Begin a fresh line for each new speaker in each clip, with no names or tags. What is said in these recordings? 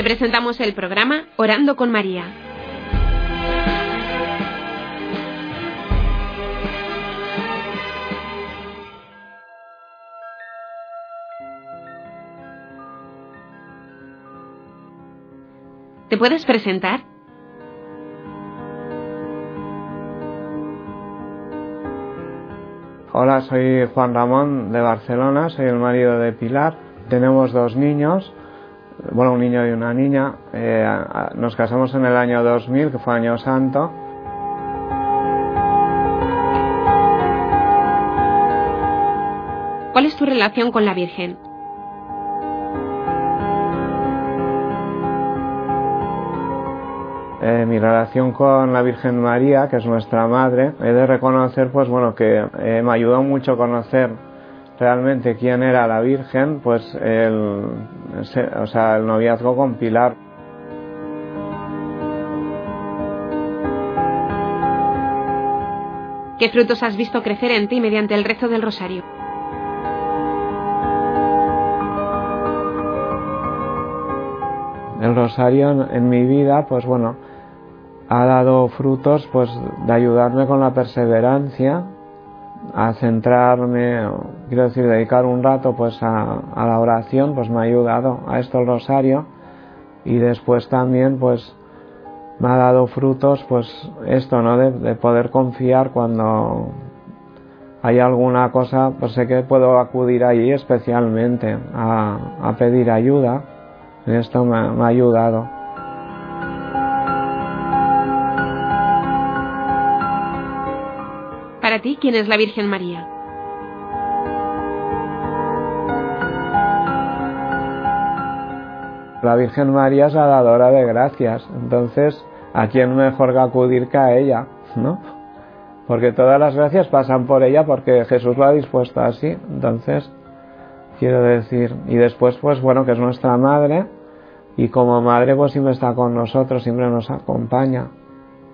Te presentamos el programa Orando con María. ¿Te puedes presentar?
Hola, soy Juan Ramón de Barcelona, soy el marido de Pilar. Tenemos dos niños, bueno, un niño y una niña. Eh, nos casamos en el año 2000, que fue año santo.
¿Cuál es tu relación con la Virgen?
Eh, mi relación con la Virgen María, que es nuestra madre, he de reconocer, pues bueno, que eh, me ayudó mucho a conocer realmente quién era la Virgen, pues el, o sea, el noviazgo con Pilar.
¿Qué frutos has visto crecer en ti mediante el rezo del rosario?
El rosario en mi vida, pues bueno, ha dado frutos pues de ayudarme con la perseverancia, a centrarme, quiero decir, dedicar un rato pues a, la oración, pues me ha ayudado a esto el rosario y después también pues me ha dado frutos pues esto, ¿no? De, poder confiar cuando hay alguna cosa, pues sé que puedo acudir allí especialmente a, pedir ayuda y esto me ha ayudado.
Para ti, ¿quién es la Virgen María?
La Virgen María es la dadora de gracias, entonces, ¿a quién mejor que acudir que a ella? ¿No? Porque todas las gracias pasan por ella porque Jesús lo ha dispuesto así, entonces, quiero decir, y después, pues bueno, que es nuestra madre, y como madre, pues siempre está con nosotros, siempre nos acompaña.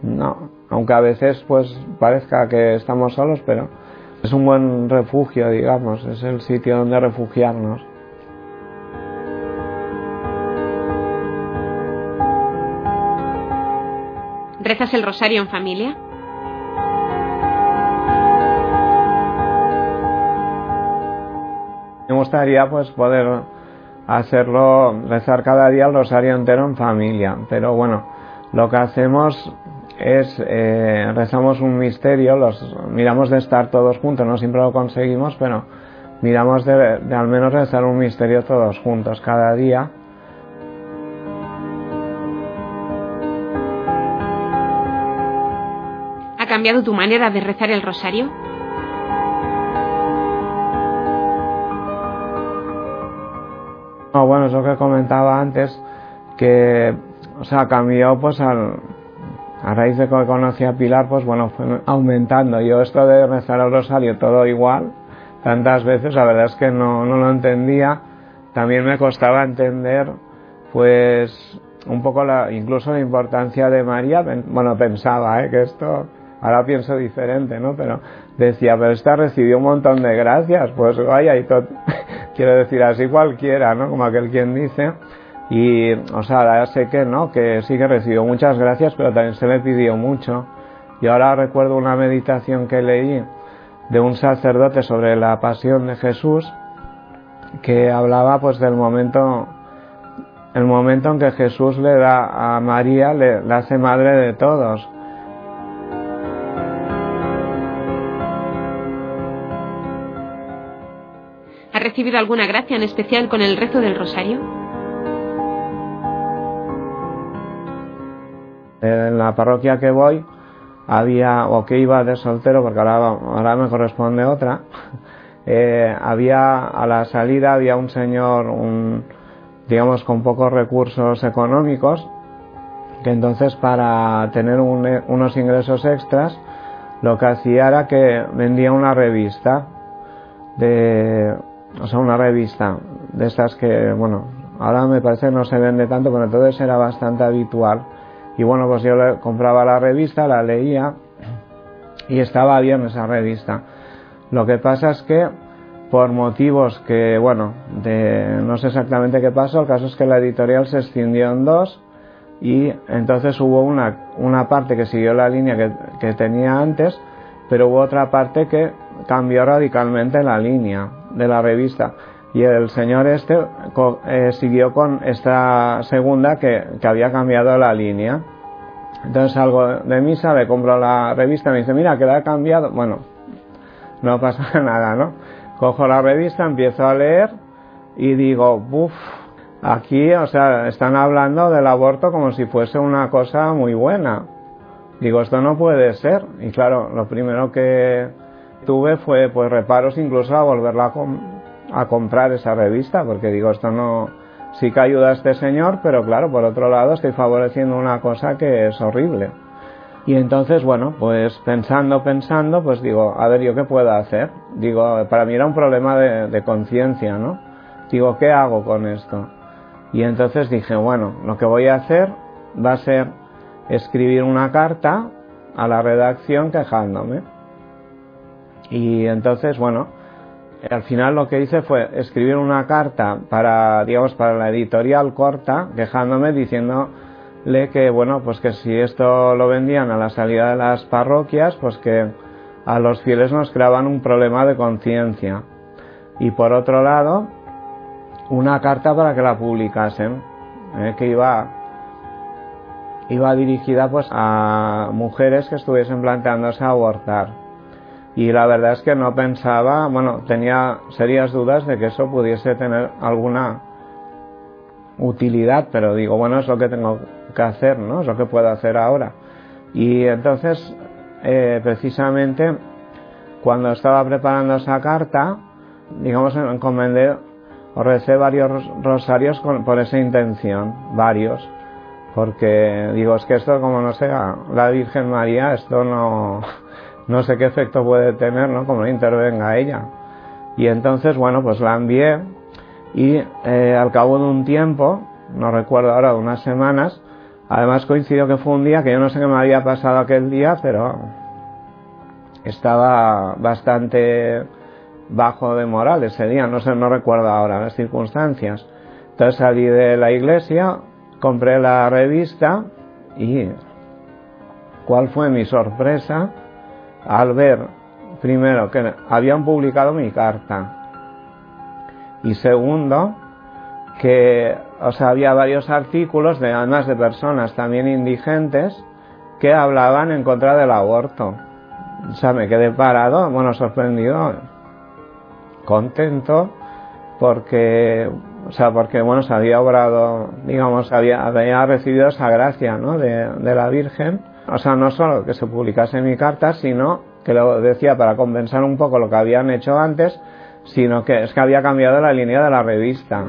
No, aunque a veces pues parezca que estamos solos, pero es un buen refugio, digamos, es el sitio donde refugiarnos.
¿Rezas el rosario en familia?
Me gustaría pues poder hacerlo, rezar cada día el rosario entero en familia, pero bueno, lo que hacemos es eh, rezamos un misterio, los miramos de estar todos juntos, no siempre lo conseguimos, pero miramos de, al menos rezar un misterio todos juntos cada día.
¿Ha cambiado tu manera de rezar el rosario?
No, bueno, es lo que comentaba antes, que, o sea, cambió pues al, a raíz de que conocí a Pilar, pues bueno, fue aumentando. Yo esto de el rosario todo igual, tantas veces, la verdad es que no, no lo entendía. También me costaba entender, pues, un poco incluso la importancia de María. Bueno, pensaba, ¿eh? que esto, ahora pienso diferente, ¿no? Pero decía, pero esta recibió un montón de gracias, pues vaya, y todo, quiero decir así cualquiera, ¿no? Como aquel quien dice. Y, o sea, sé que no, que sí que recibió muchas gracias, pero también se me pidió mucho. Y ahora recuerdo una meditación que leí de un sacerdote sobre la pasión de Jesús, que hablaba pues del momento, el momento en que Jesús le da a María, le, le hace madre de todos.
¿Ha recibido alguna gracia en especial con el rezo del rosario?
En la parroquia que voy había, o que iba de soltero, porque ahora, ahora me corresponde otra, eh, había, a la salida había un señor, un, digamos, con pocos recursos económicos, que entonces para tener unos ingresos extras, lo que hacía era que vendía una revista, de, o sea, una revista de estas que, bueno, ahora me parece que no se vende tanto, pero entonces era bastante habitual y bueno, pues yo le compraba la revista, la leía y estaba bien esa revista. Lo que pasa es que por motivos que, bueno, de, no sé exactamente qué pasó, el caso es que la editorial se extendió en dos y entonces hubo una, una parte que siguió la línea que, que tenía antes, pero hubo otra parte que cambió radicalmente la línea de la revista y el señor este eh, siguió con esta segunda que, que, había cambiado la línea. Entonces salgo de misa, le compro la revista, me dice, mira, que la cambiado. Bueno, no pasa nada, ¿no? Cojo la revista, empiezo a leer y digo, uff, aquí, o sea, están hablando del aborto como si fuese una cosa muy buena. Digo, esto no puede ser. Y claro, lo primero que tuve fue pues reparos incluso a volverla a, a comprar esa revista, porque digo, esto no, sí que ayuda a este señor, pero claro, por otro lado estoy favoreciendo una cosa que es horrible. Y entonces, bueno, pues pensando, pensando, pues digo, a ver, ¿yo qué puedo hacer? Digo, para mí era un problema de, de conciencia, ¿no? Digo, ¿qué hago con esto? Y entonces dije, bueno, lo que voy a hacer va a ser escribir una carta a la redacción quejándome. Y entonces, bueno, al final lo que hice fue escribir una carta para, digamos, para la editorial corta, quejándome, diciéndole que, bueno, pues que si esto lo vendían a la salida de las parroquias, pues que a los fieles nos creaban un problema de conciencia. Y por otro lado, una carta para que la publicasen, eh, que iba, iba dirigida pues a mujeres que estuviesen planteándose abortar y la verdad es que no pensaba, bueno, tenía serias dudas de que eso pudiese tener alguna utilidad, pero digo, bueno, es lo que tengo que hacer, ¿no? Es lo que puedo hacer ahora. Y entonces, eh, precisamente, cuando estaba preparando esa carta, digamos, encomendé o recé varios rosarios con, por esa intención, varios, porque digo, es que esto como no sea la Virgen María, esto no, no sé qué efecto puede tener, ¿no? Como intervenga ella. Y entonces, bueno, pues la envié y eh, al cabo de un tiempo, no recuerdo ahora, de unas semanas, además coincidió que fue un día que yo no sé qué me había pasado aquel día, pero estaba bastante bajo de moral ese día, no sé, no recuerdo ahora las circunstancias. Entonces salí de la iglesia, compré la revista y ¿cuál fue mi sorpresa? Al ver, primero, que habían publicado mi carta y segundo, que o sea, había varios artículos, de, además de personas también indigentes, que hablaban en contra del aborto. O sea, me quedé parado, bueno, sorprendido, contento, porque, o sea, porque, bueno, se había obrado, digamos, había, había recibido esa gracia, ¿no? De, de la Virgen o sea, no solo que se publicase mi carta, sino que lo decía para compensar un poco lo que habían hecho antes, sino que es que había cambiado la línea de la revista.